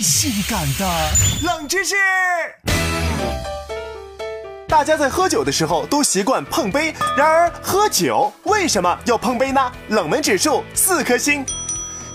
性感的冷知识。大家在喝酒的时候都习惯碰杯，然而喝酒为什么要碰杯呢？冷门指数四颗星。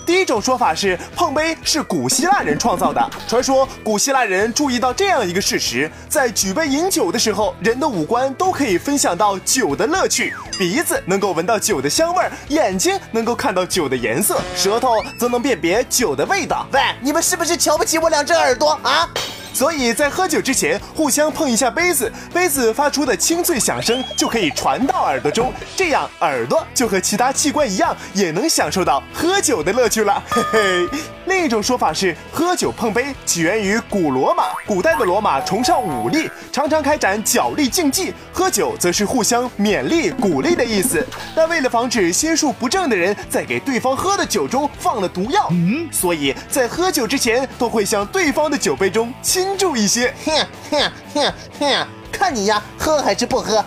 第一种说法是碰杯是古希腊人创造的。传说古希腊人注意到这样一个事实：在举杯饮酒的时候，人的五官都可以分享到酒的乐趣，鼻子能够闻到酒的香味儿，眼睛能够看到酒的颜色，舌头则能辨别酒的味道。喂，你们是不是瞧不起我两只耳朵啊？所以在喝酒之前，互相碰一下杯子，杯子发出的清脆响声就可以传到耳朵中，这样耳朵就和其他器官一样，也能享受到喝酒的乐趣了。嘿嘿。另一种说法是，喝酒碰杯起源于古罗马。古代的罗马崇尚武力，常常开展角力竞技，喝酒则是互相勉励、鼓励的意思。但为了防止心术不正的人在给对方喝的酒中放了毒药，嗯，所以在喝酒之前都会向对方的酒杯中倾注一些。哼哼哼哼，看你呀，喝还是不喝？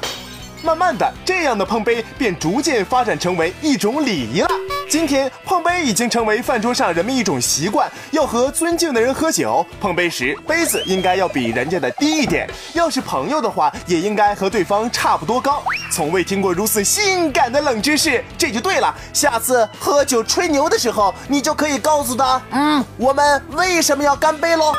慢慢的，这样的碰杯便逐渐发展成为一种礼仪了。今天碰杯已经成为饭桌上人们一种习惯，要和尊敬的人喝酒，碰杯时杯子应该要比人家的低一点。要是朋友的话，也应该和对方差不多高。从未听过如此性感的冷知识，这就对了。下次喝酒吹牛的时候，你就可以告诉他，嗯，我们为什么要干杯喽？